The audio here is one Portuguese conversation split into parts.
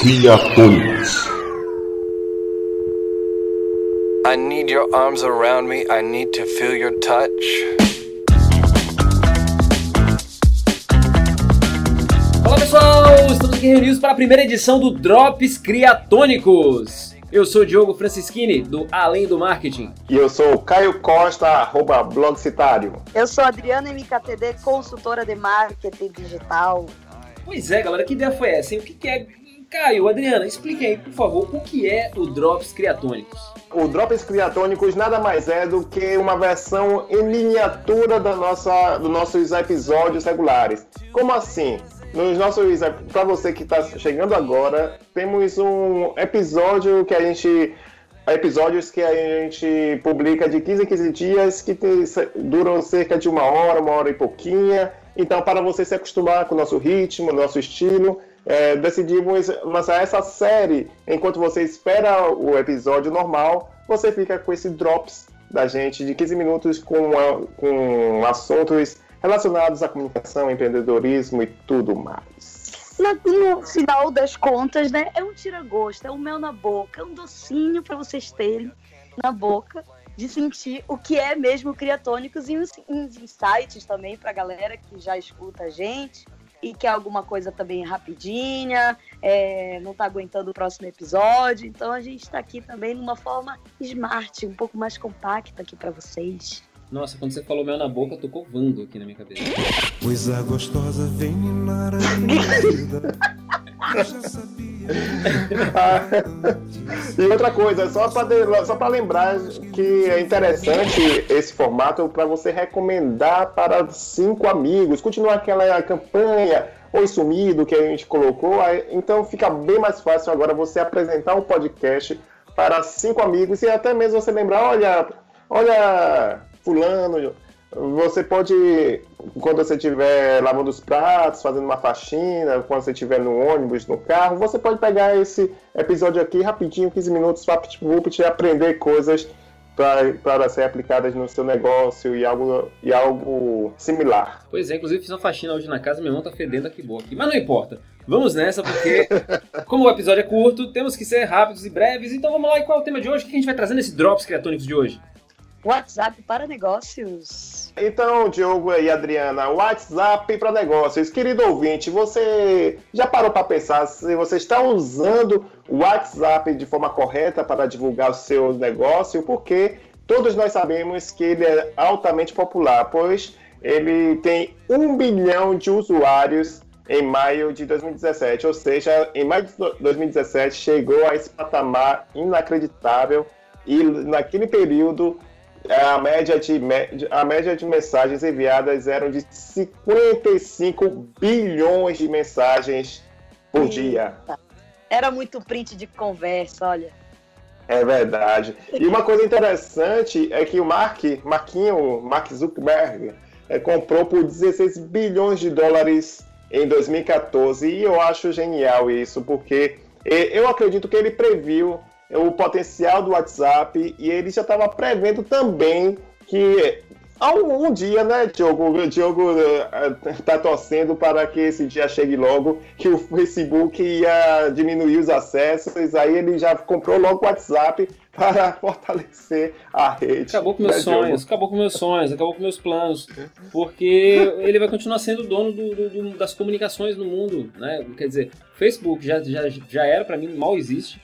Criatônicos. I need your arms around me. I need to feel your touch. Fala pessoal, estamos aqui reunidos para a primeira edição do Drops Criatônicos. Eu sou o Diogo Francischini, do Além do Marketing. E eu sou o Caio Costa, arroba blogcitário. Eu sou a Adriana MKTD, consultora de marketing digital. Pois é, galera, que ideia foi essa? Hein? O que, que é. Caio, Adriana, explique aí, por favor, o que é o Drops Criatônicos? O Drops Criatônicos nada mais é do que uma versão em miniatura da nossa, dos nossos episódios regulares. Como assim? Nos nossos, para você que está chegando agora, temos um episódio que a gente episódios que a gente publica de 15 em 15 dias, que duram cerca de uma hora, uma hora e pouquinha. Então, para você se acostumar com o nosso ritmo, nosso estilo, é, decidimos lançar essa série. Enquanto você espera o episódio normal, você fica com esse drops da gente de 15 minutos com, com assuntos relacionados à comunicação, empreendedorismo e tudo mais. No final das contas, né, é um tira-gosto, é um mel na boca, é um docinho para vocês terem na boca de sentir o que é mesmo Criatônicos e uns insights também para a galera que já escuta a gente e quer alguma coisa também rapidinha, é, não está aguentando o próximo episódio. Então a gente está aqui também numa forma smart, um pouco mais compacta aqui para vocês. Nossa, quando você falou mel na boca, tocou vando aqui na minha cabeça. Coisa gostosa vem minar a minha vida. Eu já sabia. e outra coisa, só para lembrar que é interessante esse formato para você recomendar para cinco amigos, continuar aquela campanha Oi Sumido que a gente colocou, então fica bem mais fácil agora você apresentar um podcast para cinco amigos e até mesmo você lembrar, olha, olha fulano, você pode, quando você estiver lavando os pratos, fazendo uma faxina, quando você estiver no ônibus, no carro, você pode pegar esse episódio aqui rapidinho, 15 minutos, e aprender coisas para ser aplicadas no seu negócio e algo, e algo similar. Pois é, inclusive fiz uma faxina hoje na casa, meu irmão tá fedendo aqui boa aqui. Mas não importa. Vamos nessa, porque como o episódio é curto, temos que ser rápidos e breves. Então vamos lá, e qual é o tema de hoje? O que a gente vai trazer nesse Drops Criatônicos de hoje? WhatsApp para negócios. Então, Diogo e Adriana, WhatsApp para negócios. Querido ouvinte, você já parou para pensar se você está usando o WhatsApp de forma correta para divulgar o seu negócio? Porque todos nós sabemos que ele é altamente popular, pois ele tem um bilhão de usuários em maio de 2017, ou seja, em maio de 2017 chegou a esse patamar inacreditável e naquele período a média, de, a média de mensagens enviadas eram de 55 bilhões de mensagens por Eita. dia. Era muito print de conversa, olha. É verdade. E uma coisa interessante é que o Mark, Marquinho, Mark Zuckerberg, é, comprou por 16 bilhões de dólares em 2014 e eu acho genial isso, porque eu acredito que ele previu o potencial do WhatsApp e ele já estava prevendo também que algum dia, né, Diogo? O Diogo está torcendo para que esse dia chegue logo, que o Facebook ia diminuir os acessos, aí ele já comprou logo o WhatsApp para fortalecer a rede. Acabou com meus né, sonhos, Diogo? acabou com meus sonhos, acabou com meus planos, porque ele vai continuar sendo dono do, do, do, das comunicações no mundo, né? Quer dizer, Facebook já, já, já era, para mim, mal existe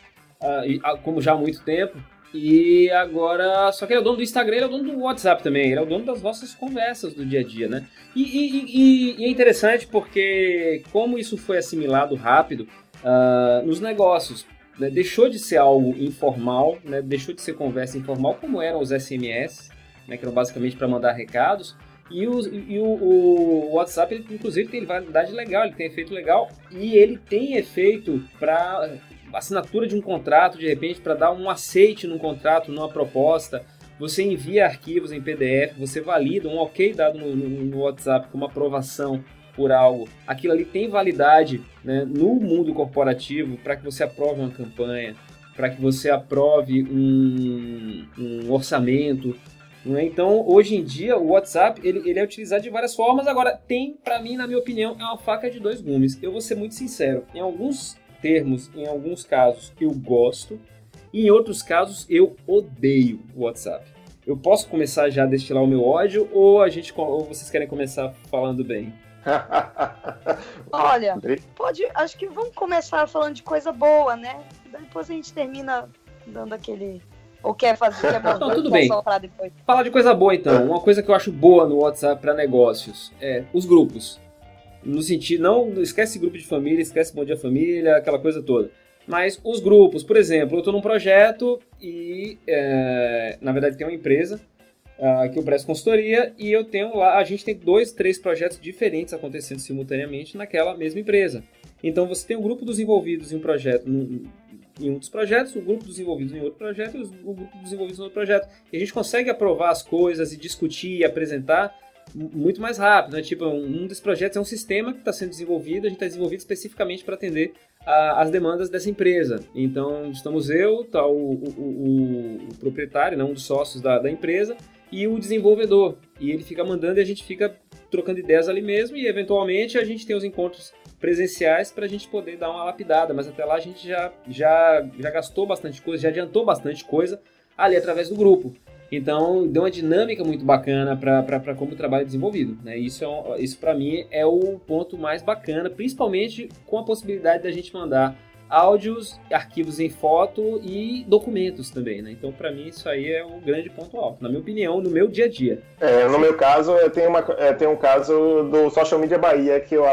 como já há muito tempo. E agora, só que ele é o dono do Instagram, ele é o dono do WhatsApp também, ele é o dono das nossas conversas do dia a dia, né? E, e, e, e é interessante porque, como isso foi assimilado rápido uh, nos negócios, né? deixou de ser algo informal, né? deixou de ser conversa informal, como eram os SMS, né? que eram basicamente para mandar recados, e, o, e o, o, WhatsApp, inclusive, tem validade legal, ele tem efeito legal, e ele tem efeito para assinatura de um contrato, de repente, para dar um aceite num contrato, numa proposta, você envia arquivos em PDF, você valida um ok dado no, no, no WhatsApp como aprovação por algo. Aquilo ali tem validade né, no mundo corporativo para que você aprove uma campanha, para que você aprove um, um orçamento. Né? Então, hoje em dia, o WhatsApp ele, ele é utilizado de várias formas. Agora, tem, para mim, na minha opinião, é uma faca de dois gumes. Eu vou ser muito sincero. Em alguns termos, em alguns casos eu gosto, e em outros casos eu odeio o WhatsApp. Eu posso começar já a destilar o meu ódio ou a gente ou vocês querem começar falando bem? Olha, pode, acho que vamos começar falando de coisa boa, né? Depois a gente termina dando aquele ou quer fazer quer Não, tudo bem. Depois. Falar de coisa boa então. Uma coisa que eu acho boa no WhatsApp para negócios é os grupos. No sentido, não esquece grupo de família, esquece Bom Dia Família, aquela coisa toda. Mas os grupos, por exemplo, eu estou num projeto e, é, na verdade, tem uma empresa uh, que eu presto consultoria e eu tenho lá, a gente tem dois, três projetos diferentes acontecendo simultaneamente naquela mesma empresa. Então você tem um grupo dos envolvidos em um projeto, em um dos projetos, o grupo dos envolvidos em outro projeto e o grupo dos envolvidos em outro projeto. E a gente consegue aprovar as coisas e discutir e apresentar muito mais rápido, né? Tipo, um dos projetos é um sistema que está sendo desenvolvido, a gente está desenvolvido especificamente para atender a, as demandas dessa empresa. Então, estamos eu, tá o, o, o, o proprietário, né, um dos sócios da, da empresa, e o desenvolvedor. E ele fica mandando e a gente fica trocando ideias ali mesmo e eventualmente a gente tem os encontros presenciais para a gente poder dar uma lapidada, mas até lá a gente já, já, já gastou bastante coisa, já adiantou bastante coisa ali através do grupo. Então, deu uma dinâmica muito bacana para como o trabalho é desenvolvido. Né? Isso, é um, isso para mim, é o ponto mais bacana, principalmente com a possibilidade da gente mandar áudios, arquivos em foto e documentos também, né? Então, para mim, isso aí é o grande ponto alto, na minha opinião, no meu dia a dia. É, no meu caso, eu tenho, uma, eu tenho um caso do Social Media Bahia que eu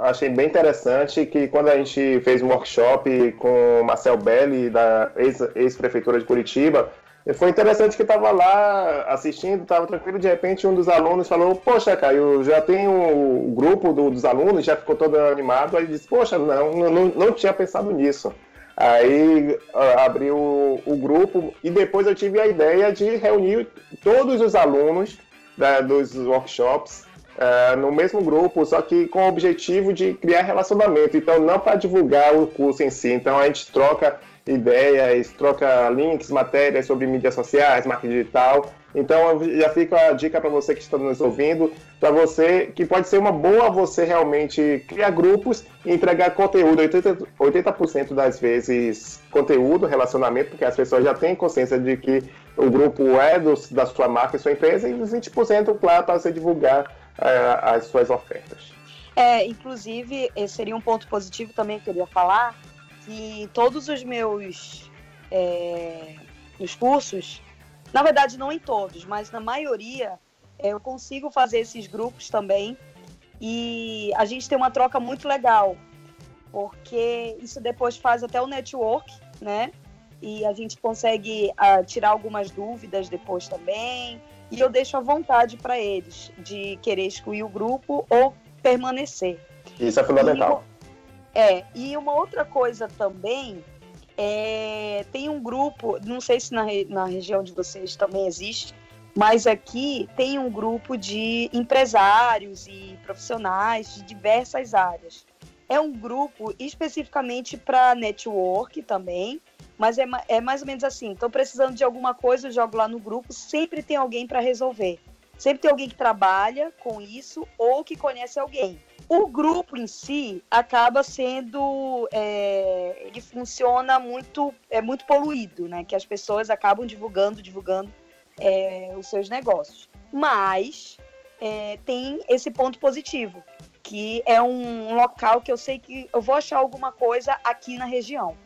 achei bem interessante, que quando a gente fez um workshop com o Marcel Belli, da ex-prefeitura de Curitiba, foi interessante que estava lá assistindo, estava tranquilo, de repente um dos alunos falou, poxa, Caio, já tem o grupo do, dos alunos, já ficou todo animado, aí disse, poxa, não, não, não tinha pensado nisso. Aí abriu o, grupo e depois eu tive a ideia de reunir todos os alunos da, dos workshops uh, no mesmo grupo, só que com o objetivo de criar relacionamento. Então, não para divulgar o curso em si. Então, a gente troca ideias, troca links, matérias sobre mídias sociais, marketing digital. Então já fica a dica para você que está nos ouvindo, para você que pode ser uma boa você realmente criar grupos e entregar conteúdo, 80%, 80 das vezes conteúdo, relacionamento, porque as pessoas já têm consciência de que o grupo é do, da sua marca e sua empresa, e os 20%, claro, para você divulgar é, as suas ofertas. É, inclusive, seria um ponto positivo também que eu queria falar, que todos os meus é, os cursos, na verdade não em todos, mas na maioria, é, eu consigo fazer esses grupos também e a gente tem uma troca muito legal, porque isso depois faz até o network, né? E a gente consegue uh, tirar algumas dúvidas depois também. E eu deixo à vontade para eles de querer excluir o grupo ou permanecer. Isso é fundamental. É, e uma outra coisa também, é, tem um grupo, não sei se na, na região de vocês também existe, mas aqui tem um grupo de empresários e profissionais de diversas áreas. É um grupo especificamente para network também, mas é, é mais ou menos assim: estou precisando de alguma coisa, eu jogo lá no grupo, sempre tem alguém para resolver. Sempre tem alguém que trabalha com isso ou que conhece alguém. O grupo em si acaba sendo, é, ele funciona muito, é muito poluído, né? Que as pessoas acabam divulgando, divulgando é, os seus negócios. Mas é, tem esse ponto positivo, que é um local que eu sei que eu vou achar alguma coisa aqui na região.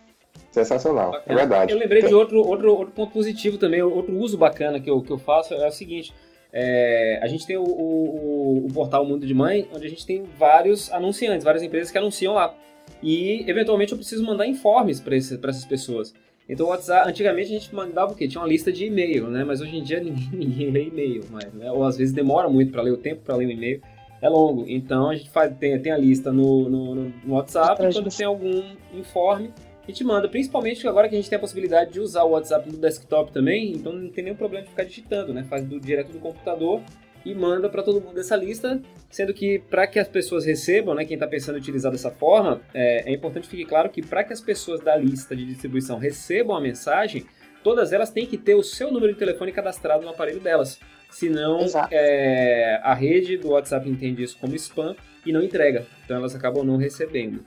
Sensacional, é verdade. Eu lembrei de outro, outro, outro ponto positivo também, outro uso bacana que eu, que eu faço é o seguinte: é, a gente tem o, o, o, portal Mundo de Mãe, onde a gente tem vários anunciantes, várias empresas que anunciam lá. E, eventualmente, eu preciso mandar informes para essas pessoas. Então, o WhatsApp, antigamente a gente mandava o quê? Tinha uma lista de e-mail, né? Mas hoje em dia ninguém, ninguém lê e-mail mais, né? Ou às vezes demora muito para ler, o tempo para ler um e-mail é longo. Então, a gente faz, tem, tem a lista no, no, no WhatsApp, e quando tem algum informe, a gente manda, principalmente agora que a gente tem a possibilidade de usar o WhatsApp no desktop também, então não tem nenhum problema de ficar digitando, né? Faz do, direto do computador e manda para todo mundo essa lista, sendo que para que as pessoas recebam, né, quem está pensando em utilizar dessa forma, é, é importante que fique claro que para que as pessoas da lista de distribuição recebam a mensagem, todas elas têm que ter o seu número de telefone cadastrado no aparelho delas. Senão, é, a rede do WhatsApp entende isso como spam e não entrega. Então, elas acabam não recebendo.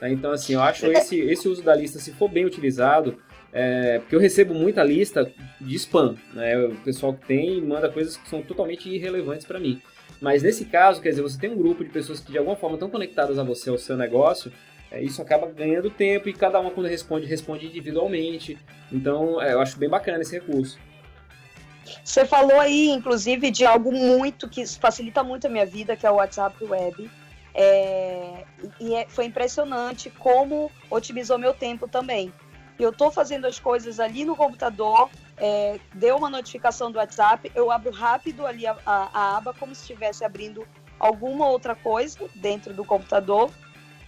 Tá? Então, assim, eu acho esse, esse uso da lista, se for bem utilizado, é, porque eu recebo muita lista de spam, né? O pessoal que tem manda coisas que são totalmente irrelevantes para mim. Mas nesse caso, quer dizer, você tem um grupo de pessoas que de alguma forma estão conectadas a você, ao seu negócio, é, isso acaba ganhando tempo e cada uma quando responde, responde individualmente. Então, é, eu acho bem bacana esse recurso. Você falou aí, inclusive, de algo muito que facilita muito a minha vida, que é o WhatsApp Web. É, e é, foi impressionante como otimizou meu tempo também. Eu estou fazendo as coisas ali no computador, é, deu uma notificação do WhatsApp, eu abro rápido ali a, a, a aba como se estivesse abrindo alguma outra coisa dentro do computador,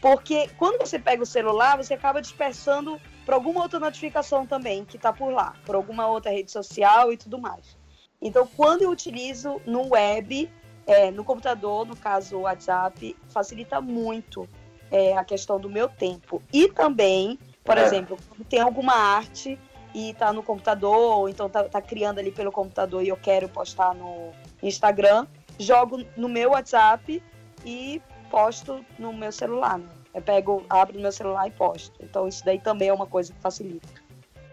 porque quando você pega o celular, você acaba dispersando para alguma outra notificação também que está por lá, por alguma outra rede social e tudo mais. Então, quando eu utilizo no web, é, no computador, no caso o WhatsApp, facilita muito é, a questão do meu tempo. E também, por é. exemplo, tem alguma arte e está no computador, ou então está tá criando ali pelo computador e eu quero postar no Instagram, jogo no meu WhatsApp e posto no meu celular. Né? Eu pego, abro no meu celular e posto. Então isso daí também é uma coisa que facilita.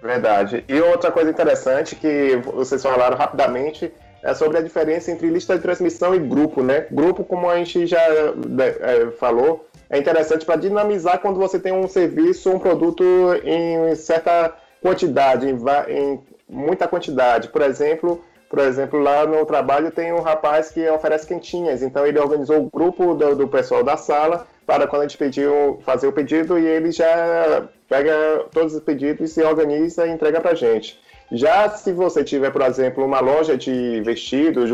Verdade. E outra coisa interessante que vocês falaram rapidamente é sobre a diferença entre lista de transmissão e grupo, né? Grupo, como a gente já né, é, falou, é interessante para dinamizar quando você tem um serviço, um produto em certa quantidade, em, em muita quantidade. Por exemplo, por exemplo, lá no trabalho tem um rapaz que oferece quentinhas, então ele organizou o grupo do, do pessoal da sala para quando a gente pediu fazer o pedido e ele já pega todos os pedidos e se organiza e entrega para a gente. Já se você tiver, por exemplo, uma loja de vestidos,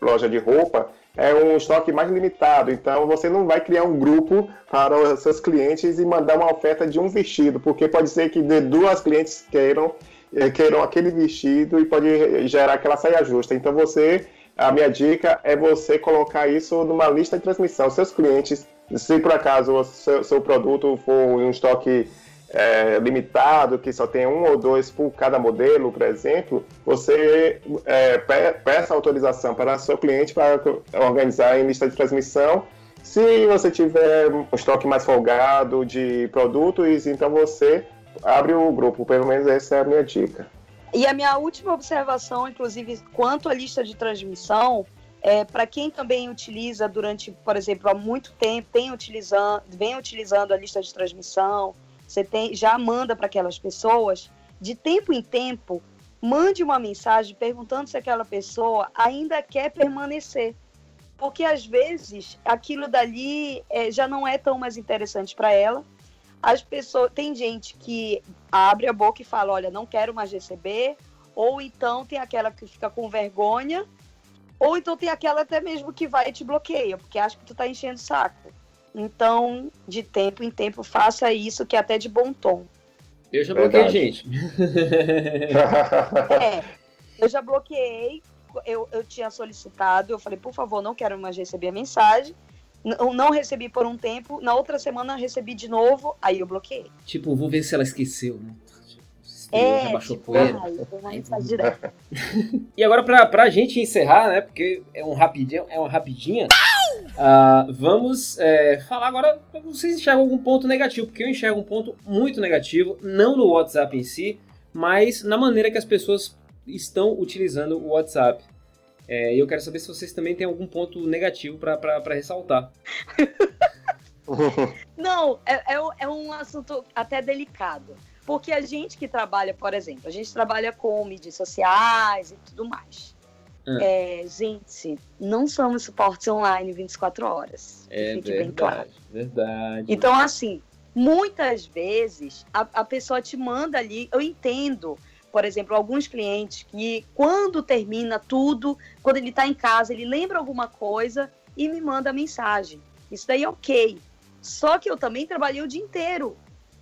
loja de roupa, é um estoque mais limitado. Então você não vai criar um grupo para os seus clientes e mandar uma oferta de um vestido, porque pode ser que de duas clientes queiram eh, queiram aquele vestido e pode gerar aquela saia justa. Então você, a minha dica é você colocar isso numa lista de transmissão. Seus clientes, se por acaso o seu, seu produto for um estoque é, limitado, que só tem um ou dois por cada modelo, por exemplo, você é, peça autorização para seu cliente para organizar em lista de transmissão. Se você tiver um estoque mais folgado de produtos, então você abre o grupo. Pelo menos essa é a minha dica. E a minha última observação, inclusive, quanto à lista de transmissão, é, para quem também utiliza durante, por exemplo, há muito tempo, tem utilizando, vem utilizando a lista de transmissão, você tem, já manda para aquelas pessoas, de tempo em tempo, mande uma mensagem perguntando se aquela pessoa ainda quer permanecer. Porque às vezes aquilo dali é, já não é tão mais interessante para ela. As pessoas, tem gente que abre a boca e fala, olha, não quero mais receber, ou então tem aquela que fica com vergonha, ou então tem aquela até mesmo que vai e te bloqueia, porque acha que tu tá enchendo o saco. Então, de tempo em tempo, faça isso, que é até de bom tom. Eu já bloqueei, gente. é, eu já bloqueei, eu, eu tinha solicitado, eu falei, por favor, não quero mais receber a mensagem. Não, não recebi por um tempo, na outra semana recebi de novo, aí eu bloqueei. Tipo, vou ver se ela esqueceu, né? É, já baixou tipo, poeira. e agora, pra, pra gente encerrar, né? Porque é um rapidinho, é uma rapidinha. Uh, vamos é, falar agora. Vocês enxergam algum ponto negativo? Porque eu enxergo um ponto muito negativo, não no WhatsApp em si, mas na maneira que as pessoas estão utilizando o WhatsApp. É, e eu quero saber se vocês também têm algum ponto negativo para ressaltar. Não, é, é, é um assunto até delicado. Porque a gente que trabalha, por exemplo, a gente trabalha com mídias sociais e tudo mais. Ah. É, gente, não somos suporte online 24 horas. É fique verdade, bem claro. verdade. Então, assim, muitas vezes a, a pessoa te manda ali, eu entendo, por exemplo, alguns clientes que quando termina tudo, quando ele está em casa, ele lembra alguma coisa e me manda mensagem. Isso daí é ok. Só que eu também trabalhei o dia inteiro.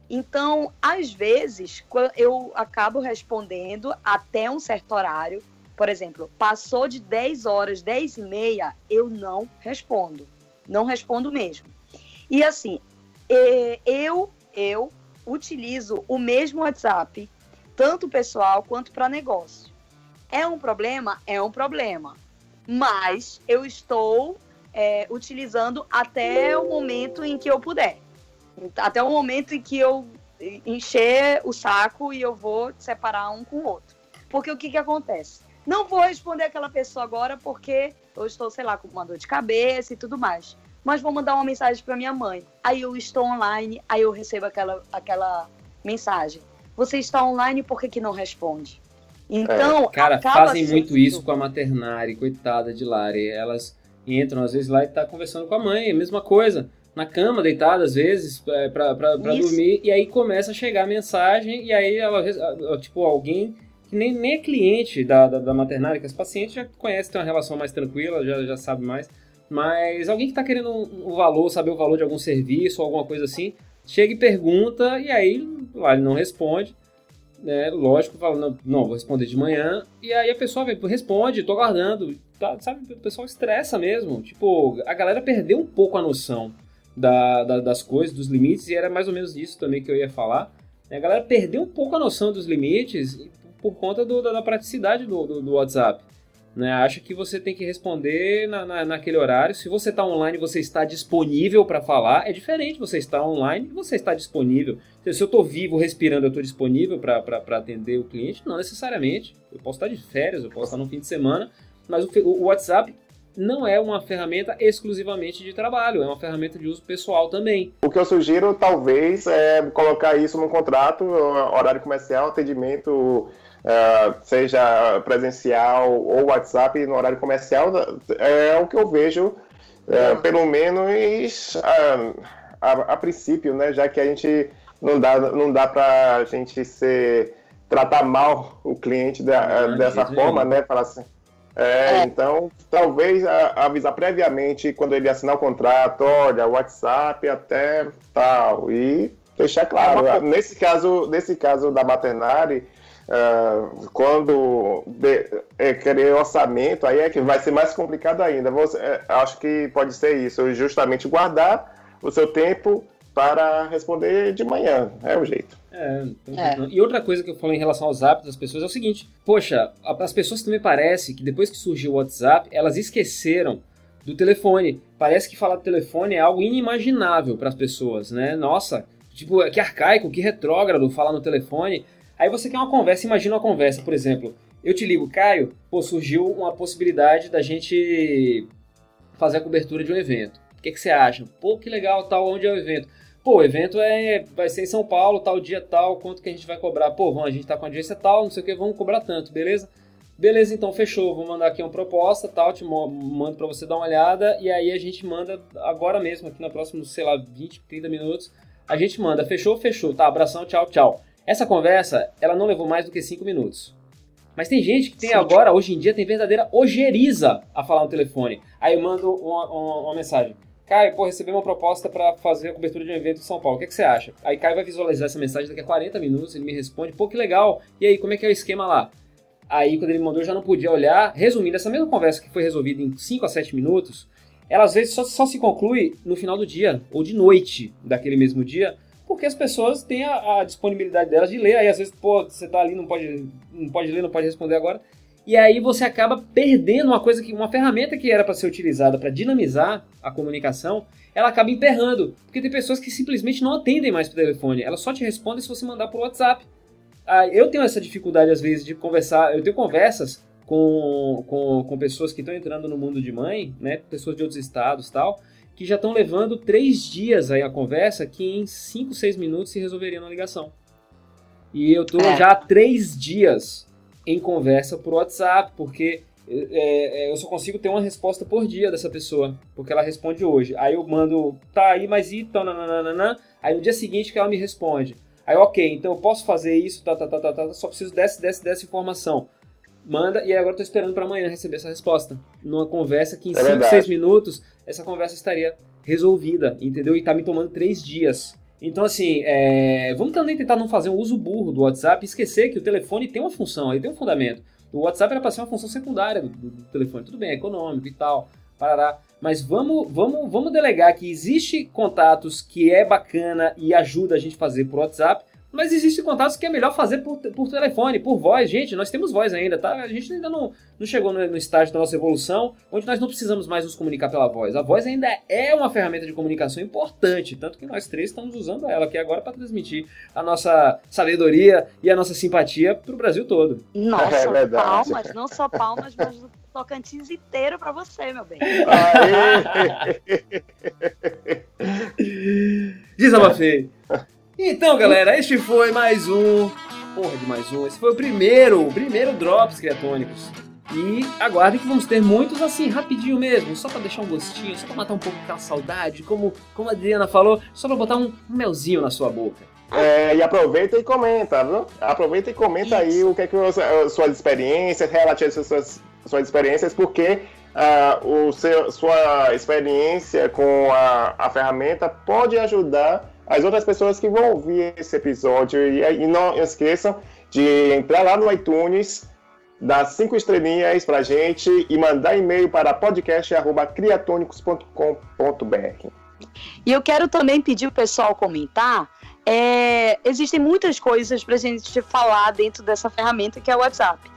Então, às vezes, eu acabo respondendo até um certo horário. Por exemplo, passou de 10 horas, 10 e meia, eu não respondo. Não respondo mesmo. E assim, eu, eu utilizo o mesmo WhatsApp, tanto pessoal quanto para negócio. É um problema? É um problema. Mas eu estou é, utilizando até o momento em que eu puder. Até o momento em que eu encher o saco e eu vou separar um com o outro. Porque o que, que acontece? Não vou responder aquela pessoa agora porque eu estou, sei lá, com uma dor de cabeça e tudo mais. Mas vou mandar uma mensagem para minha mãe. Aí eu estou online, aí eu recebo aquela, aquela mensagem. Você está online, por que, que não responde? Então, É, Cara, fazem muito sendo- isso com a maternari, coitada de Lari. Elas entram às vezes lá e tá conversando com a mãe, é a mesma coisa. Na cama, deitada às vezes, é, Isso. dormir, e aí começa a chegar a mensagem, e aí ela, tipo, alguém nem, nem é cliente da, da, da maternari, que as pacientes já conhecem, tem uma relação mais tranquila, já, já sabe mais, mas alguém que tá querendo um, um valor, saber o valor de algum serviço ou alguma coisa assim, chega e pergunta, e aí lá ele não responde, né, lógico, fala, não, não, vou responder de manhã, e aí a pessoa vem, responde, tô aguardando, tá, sabe, o pessoal estressa mesmo, tipo, a galera perdeu um pouco a noção da, da- das coisas, dos limites, e era mais ou menos isso também que eu ia falar, né, a galera perdeu um pouco a noção dos limites por conta do- da, da praticidade do, do, do WhatsApp, né, acha que você tem que responder na, na- naquele horário, se você está online você está disponível para falar, é diferente você estar online e você está disponível, se eu estou vivo, respirando, eu estou disponível para atender o cliente? Não necessariamente. Eu posso estar de férias, eu posso estar no fim de semana, mas o, o WhatsApp não é uma ferramenta exclusivamente de trabalho, é uma ferramenta de uso pessoal também. O que eu sugiro, talvez, é colocar isso no contrato, horário comercial, atendimento, eh, seja presencial ou WhatsApp no horário comercial, é o que eu vejo, eh, pelo menos ah, a, a princípio, né? Já que a gente não dá, não dá para a gente ser, tratar mal o cliente da- de dessa forma, né? Falar assim, é, É. então, talvez avisar previamente quando ele assinar o contrato, olha, WhatsApp até tal, e deixar claro. É Nesse caso, nesse caso da Maternari, ah, quando de- é, querer orçamento, aí é que vai ser mais complicado ainda. Você, é, acho que pode ser isso, justamente guardar o seu tempo para responder de manhã, é o jeito. É, então, É. E outra coisa que eu falo em relação aos hábitos das pessoas é o seguinte: poxa, as pessoas também parece que depois que surgiu o WhatsApp, elas esqueceram do telefone. Parece que falar do telefone é algo inimaginável para as pessoas, né? Nossa, tipo, que arcaico, que retrógrado falar no telefone. Aí você quer uma conversa, imagina uma conversa, por exemplo. Eu te ligo, Caio, pô, surgiu uma possibilidade da gente fazer a cobertura de um evento. O que, que você acha? Pô, que legal, tal, onde é o evento? Pô, o evento é, vai ser em São Paulo, tal dia tal, quanto que a gente vai cobrar? Pô, vamos, a gente tá com a audiência tal, não sei o que, vamos cobrar tanto, beleza? Beleza, então fechou, vou mandar aqui uma proposta, tal, te mando pra você dar uma olhada, e aí a gente manda agora mesmo, aqui no próximo, sei lá, 20, 30 minutos, a gente manda, fechou, fechou, tá, abração, tchau, tchau. Essa conversa, ela não levou mais do que 5 minutos. Mas tem gente que tem Sim. agora, hoje em dia, tem verdadeira ojeriza a falar no telefone. Aí eu mando uma, uma- uma mensagem. Caio, pô, recebi uma proposta pra fazer a cobertura de um evento em São Paulo. O que, que você acha? Aí Caio vai visualizar essa mensagem daqui a 40 minutos, ele me responde, pô, que legal. E aí, como é que é o esquema lá? Aí, quando ele mandou, eu já não podia olhar. Resumindo, essa mesma conversa que foi resolvida em 5 a 7 minutos, ela às vezes só, só se conclui no final do dia, ou de noite daquele mesmo dia, porque as pessoas têm a, a disponibilidade delas de ler. Aí, às vezes, pô, você tá ali, não pode, não pode ler, não pode responder agora. E aí você acaba perdendo uma coisa que uma ferramenta que era para ser utilizada para dinamizar a comunicação, ela acaba emperrando, porque tem pessoas que simplesmente não atendem mais por telefone, ela só te responde se você mandar por WhatsApp. Ah, eu tenho essa dificuldade às vezes de conversar, eu tenho conversas com, com, com pessoas que estão entrando no mundo de mãe, né, pessoas de outros estados tal, que já estão levando três dias aí a conversa que em cinco, seis minutos se resolveria na ligação. E eu tô É. já há três dias em conversa por WhatsApp, porque é, é, eu só consigo ter uma resposta por dia dessa pessoa, porque ela responde hoje. Aí eu mando, tá aí, mas e então, nananana. Aí no dia seguinte que ela me responde. Aí, ok, então eu posso fazer isso, tá, tá, tá, tá, tá, só preciso dessa, dessa, dessa informação. Manda, e agora eu tô esperando para amanhã receber essa resposta. Numa conversa que em É 5, verdade. 6 minutos, essa conversa estaria resolvida, entendeu? E tá me tomando 3 dias. Então, assim, é, vamos também tentar não fazer um uso burro do WhatsApp esquecer que o telefone tem uma função, ele tem um fundamento. O WhatsApp era para ser uma função secundária do, do- do telefone. Tudo bem, é econômico e tal, parará. Mas vamos, vamos, vamos delegar que existe contatos que é bacana e ajuda a gente a fazer por WhatsApp, Mas existem contatos que é melhor fazer por, por telefone, por voz. Gente, nós temos voz ainda, tá? A gente ainda não, não chegou no, no estágio da nossa evolução onde nós não precisamos mais nos comunicar pela voz. A voz ainda é uma ferramenta de comunicação importante, tanto que nós três estamos usando ela aqui agora para transmitir a nossa sabedoria e a nossa simpatia para o Brasil todo. Nossa, É palmas, não só palmas, mas Tocantins inteiro pra você, meu bem. Aê! Desabafei. Então, galera, este foi mais um. Porra de mais um. Esse foi o primeiro, o primeiro Drops Criatônicos. E aguardem que vamos ter muitos assim, rapidinho mesmo, só pra deixar um gostinho, só pra matar um pouco aquela saudade, como, como a Adriana falou, só pra botar um melzinho na sua boca. É, e aproveita e comenta, viu? Aproveita e comenta aí o que é que suas experiências, relate as suas, suas experiências, porque ah, o seu, sua experiência com a, a ferramenta pode ajudar as outras pessoas que vão ouvir esse episódio. E, e não esqueçam de entrar lá no iTunes, dar cinco estrelinhas pra gente e mandar e-mail para podcast.criatonicos.com.br. E eu quero também pedir o pessoal comentar. é, existem muitas coisas pra gente falar dentro dessa ferramenta que é o WhatsApp.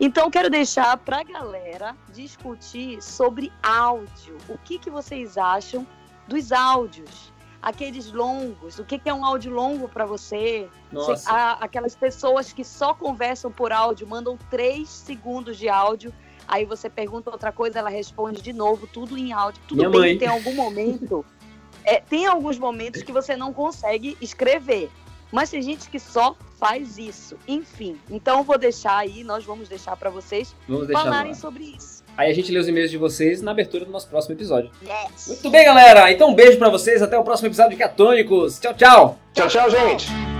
Então, quero deixar pra galera discutir sobre áudio. O que, que vocês acham dos áudios? Aqueles longos, o que, que é um áudio longo pra você? Nossa. Aquelas pessoas que só conversam por áudio, mandam três segundos de áudio, aí você pergunta outra coisa, ela responde de novo, tudo em áudio. Tudo Minha bem mãe. que tem algum momento. é, tem alguns momentos que você não consegue escrever. Mas tem gente que só faz isso. Enfim, então eu vou deixar aí, nós vamos deixar para vocês Vamos deixar no falarem ar. sobre isso. Aí a gente lê os e-mails de vocês na abertura do nosso próximo episódio. Yes! Muito bem, galera. Então um beijo pra vocês. Até o próximo episódio de Catônicos. Tchau, tchau. Tchau, tchau, gente!